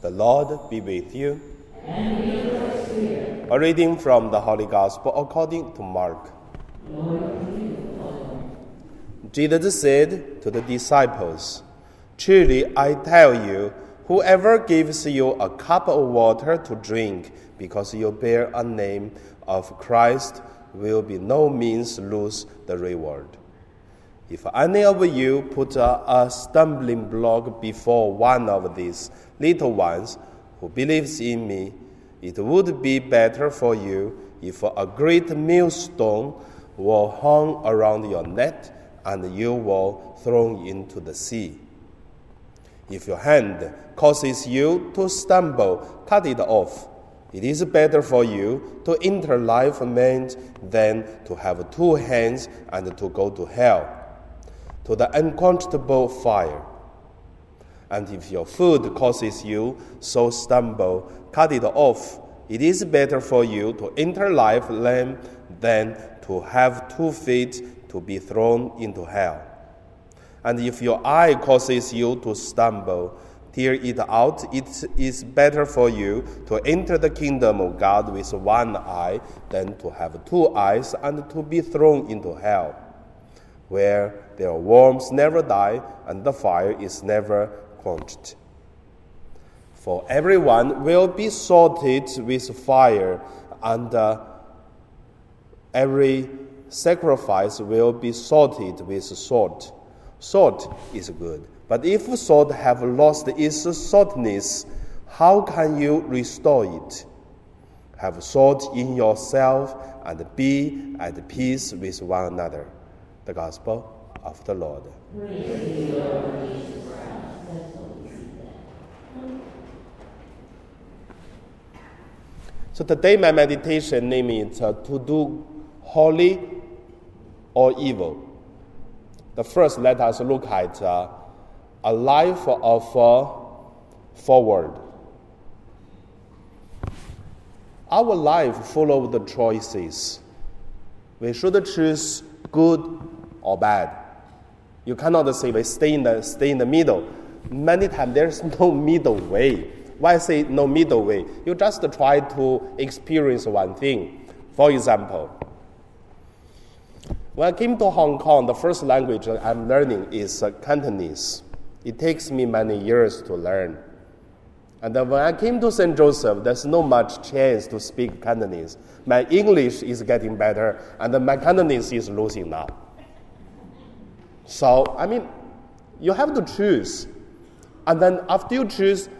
The Lord be with you. A reading from the Holy Gospel according to Mark. Jesus said to the disciples, Truly I tell you, whoever gives you a cup of water to drink because you bear a name of Christ will be no means lose the reward. If any of you put a, a, stumbling block before one of these little ones who believes in me, it would be better for you if a great millstone were hung around your neck and you were thrown into the sea. If your hand causes you to stumble, cut it off. It is better for you to enter life maimed than to have two hands and to go to hell to the unquenchable fire. And if your food causes you so stumble, cut it off. It is better for you to enter life lame than to have two feet to be thrown into hell. And if your eye causes you to stumble, tear it out. It is better for you to enter the kingdom of God with one eye than to have two eyes and to be thrown into hell where their worms never die and the fire is never quenched. For everyone will be salted with fire, and uh, every sacrifice will be salted with salt. Salt is good, but if salt have lost its saltness, how can you restore it? Have salt in yourself and be at peace with one another the gospel of the Lord. So today my meditation name is uh, to do holy or evil. The first, let us look at uh, a life of uh, forward. Our life full of the choices. We should choose good or bad. You cannot say we stay in the stay in the middle. Many times there's no middle way. Why say no middle way? You just try to experience one thing. For example, when I came to Hong Kong, the first language I'm learning is Cantonese. It takes me many years to learn. And then when I came to St. Joseph, there's no much chance to speak Cantonese. My English is getting better, and my Cantonese is losing now. So, I mean, you have to choose. And then after you choose,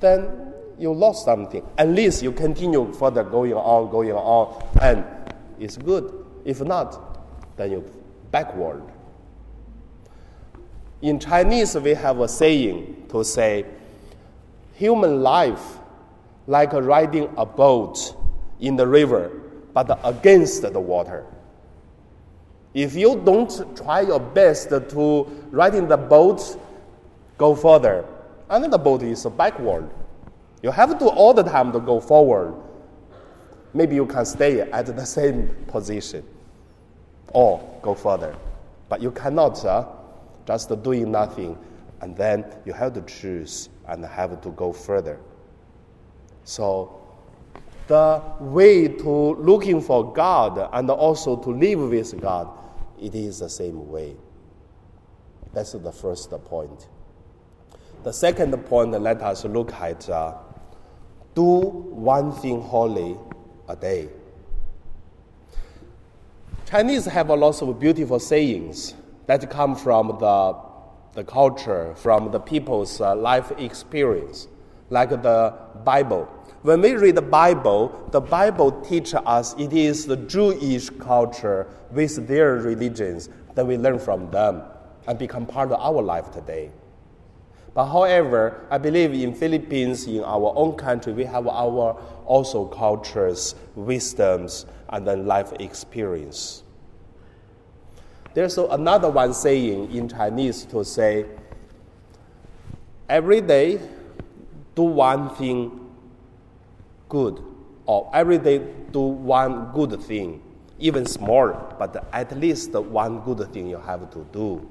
then you lost something. At least you continue further going on, going on, and it's good. If not, then you backward. In Chinese, we have a saying to say, human life like riding a boat in the river, but against the water. If you don't try your best to ride in the boat, go further, and the boat is backward. You have to all the time to go forward. Maybe you can stay at the same position or go further. But you cannot uh, just doing nothing and then you have to choose and have to go further. So the way to looking for God and also to live with God it is the same way. That's the first point. The second point, let us look at uh, do one thing holy a day. Chinese have a lot of beautiful sayings that come from the, the culture, from the people's uh, life experience, like the Bible. When we read the Bible, the Bible teaches us it is the Jewish culture with their religions that we learn from them and become part of our life today. But however, I believe in Philippines, in our own country, we have our also cultures, wisdoms, and then life experience. There's another one saying in Chinese to say, every day do one thing good, or every day do one good thing, even small, but at least one good thing you have to do.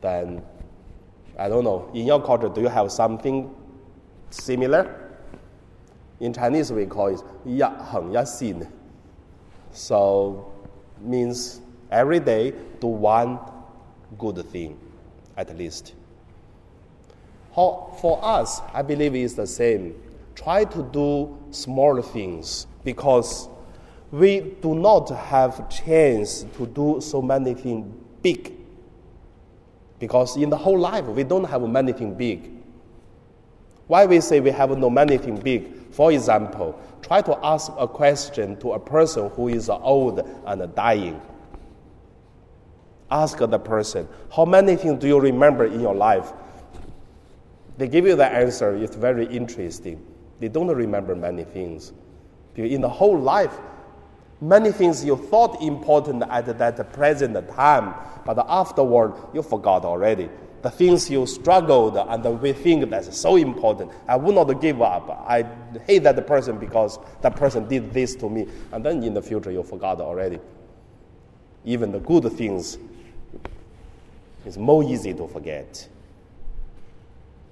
Then I don't know. In your culture, do you have something similar? In Chinese, we call it ya heng ya xin. So, means every day do one good thing, at least. For us, I believe it's the same. Try to do small things because we do not have chance to do so many things big. Because in the whole life, we don't have many things big. Why we say we have no many things big? For example, try to ask a question to a person who is old and dying. Ask the person, how many things do you remember in your life? They give you the answer, it's very interesting. They don't remember many things. In the whole life, many things you thought important at that present time, but afterward you forgot already. The things you struggled and we think that's so important. I will not give up. I hate that person because that person did this to me. And then in the future you forgot already. Even the good things is more easy to forget.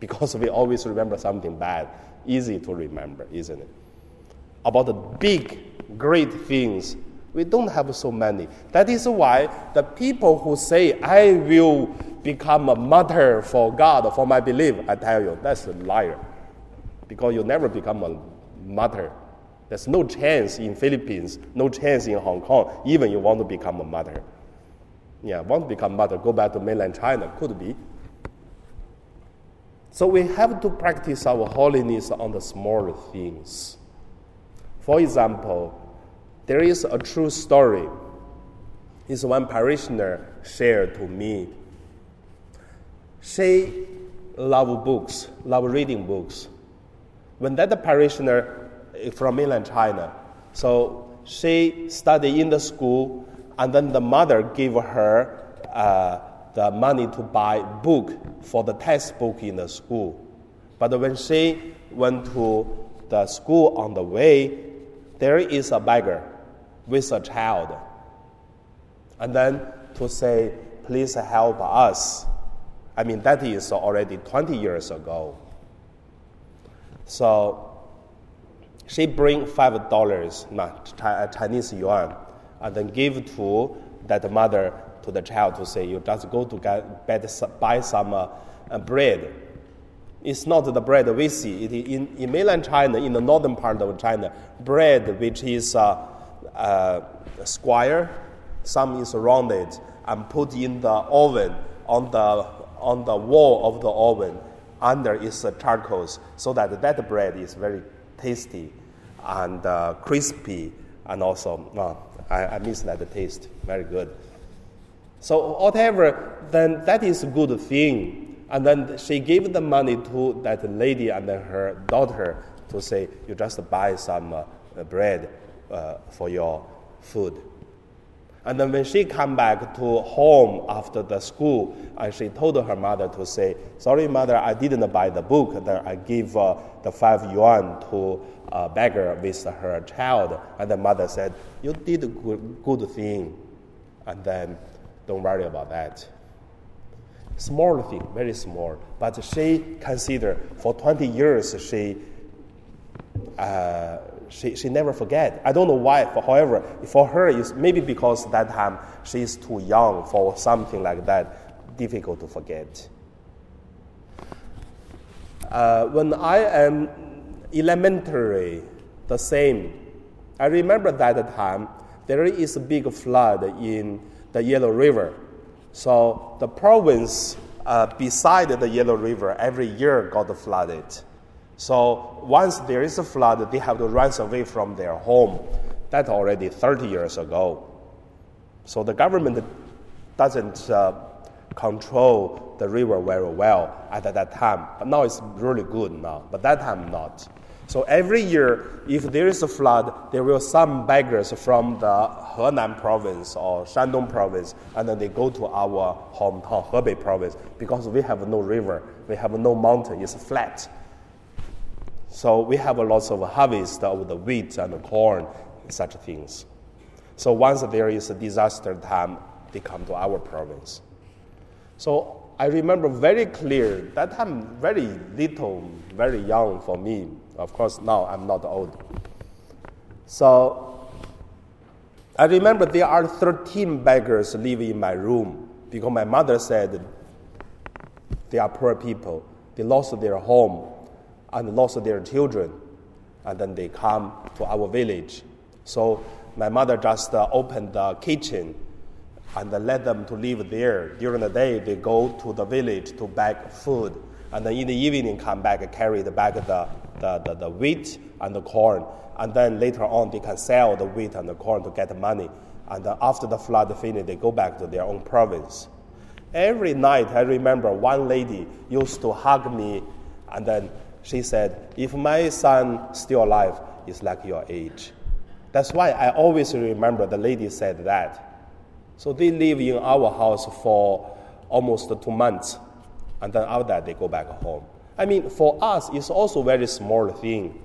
Because we always remember something bad. Easy to remember, isn't it? About the big great things. We don't have so many. That is why the people who say, I will become a martyr for God, for my belief, I tell you, that's a liar. Because you never become a martyr. There's no chance in Philippines, no chance in Hong Kong, even you want to become a martyr. Yeah, want to become martyr, go back to mainland China, could be. So we have to practice our holiness on the small things. For example, there is a true story. It's one parishioner shared to me. She love books, love reading books. When that parishioner eh, from mainland China, so she studied in the school, and then the mother gave her uh, the money to buy book for the textbook in the school. But when she went to the school on the way, there is a beggar with a child. And then to say, please help us. I mean, that is already 20 years ago. So she bring five dollars, not uh, Chinese yuan, and then give to that mother to the child to say, you just go to get, buy some uh, bread it's not the bread we see. It, in, in mainland China, in the northern part of China, bread which is uh, uh, square, some is rounded, and put in the oven on the, on the wall of the oven. Under is uh, charcoal, so that that bread is very tasty and uh, crispy, and also uh, I, I miss that taste. Very good. So whatever, then that is a good thing and then she gave the money to that lady and her daughter to say, you just buy some uh, bread uh, for your food. And then when she come back to home after the school, and she told her mother to say, sorry mother, I didn't buy the book. Then I give uh, the five yuan to a beggar with her child. And the mother said, you did a good, good thing. And then don't worry about that small thing, very small. But she consider for 20 years she, uh, she, she never forget. I don't know why. For, however, for her, it's maybe because that time she is too young for something like that, difficult to forget. Uh, when I am elementary, the same. I remember that time there is a big flood in the Yellow River. So the province uh, beside the Yellow River every year got flooded. So once there is a flood, they have to run away from their home. That already 30 years ago. So the government doesn't uh, control the river very well at that time. But now it's really good now. But that time not. So every year, if there is a flood, there will some beggars from the Henan province or Shandong province, and then they go to our hometown, Hebei province, because we have no river, we have no mountain, it's flat. So we have lots of harvest of the wheat and the corn, such things. So once there is a disaster time, they come to our province. So I remember very clear that time very little, very young for me. Of course, now I'm not old. So I remember there are 13 beggars living in my room because my mother said they are poor people. They lost their home and lost their children. And then they come to our village. So my mother just uh, opened the kitchen and let them to live there. During the day, they go to the village to beg food. And then in the evening, come back and carry the bag the, the, the, the wheat and the corn. And then later on, they can sell the wheat and the corn to get money. And uh, after the flood finished, they go back to their own province. Every night, I remember one lady used to hug me, and then she said, If my son still alive, it's like your age. That's why I always remember the lady said that. So they live in our house for almost two months, and then after that, they go back home. I mean, for us, it's also a very small thing.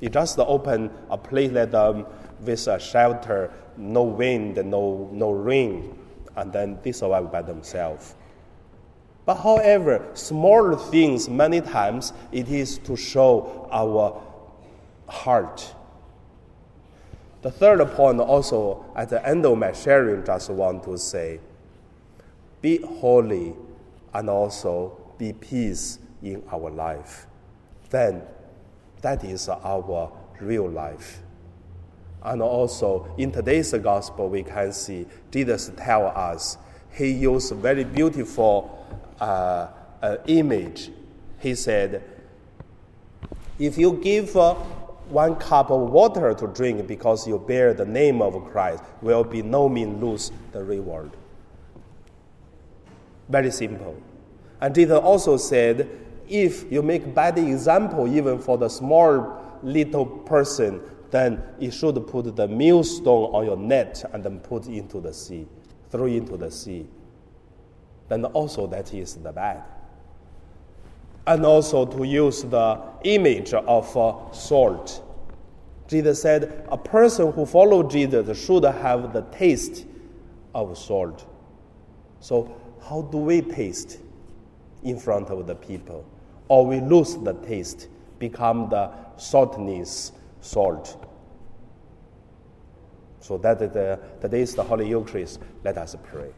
You just open a place let them um, with a shelter, no wind, no, no rain, and then they survive by themselves. But however, small things many times it is to show our heart. The third point also at the end of my sharing just want to say be holy and also be peace in our life. Then that is our real life. And also in today's gospel, we can see Jesus tell us he used a very beautiful uh, uh, image. He said, if you give uh, one cup of water to drink because you bear the name of Christ, will be no mean lose the reward. Very simple. And Jesus also said, if you make bad example even for the small little person, then you should put the millstone on your net and then put into the sea, throw into the sea. Then also that is the bad. And also to use the image of uh, salt. Jesus said, a person who follows Jesus should have the taste of salt. So, how do we taste in front of the people? Or we lose the taste, become the saltiness salt. So that the, that is the Holy Eucharist. Let us pray.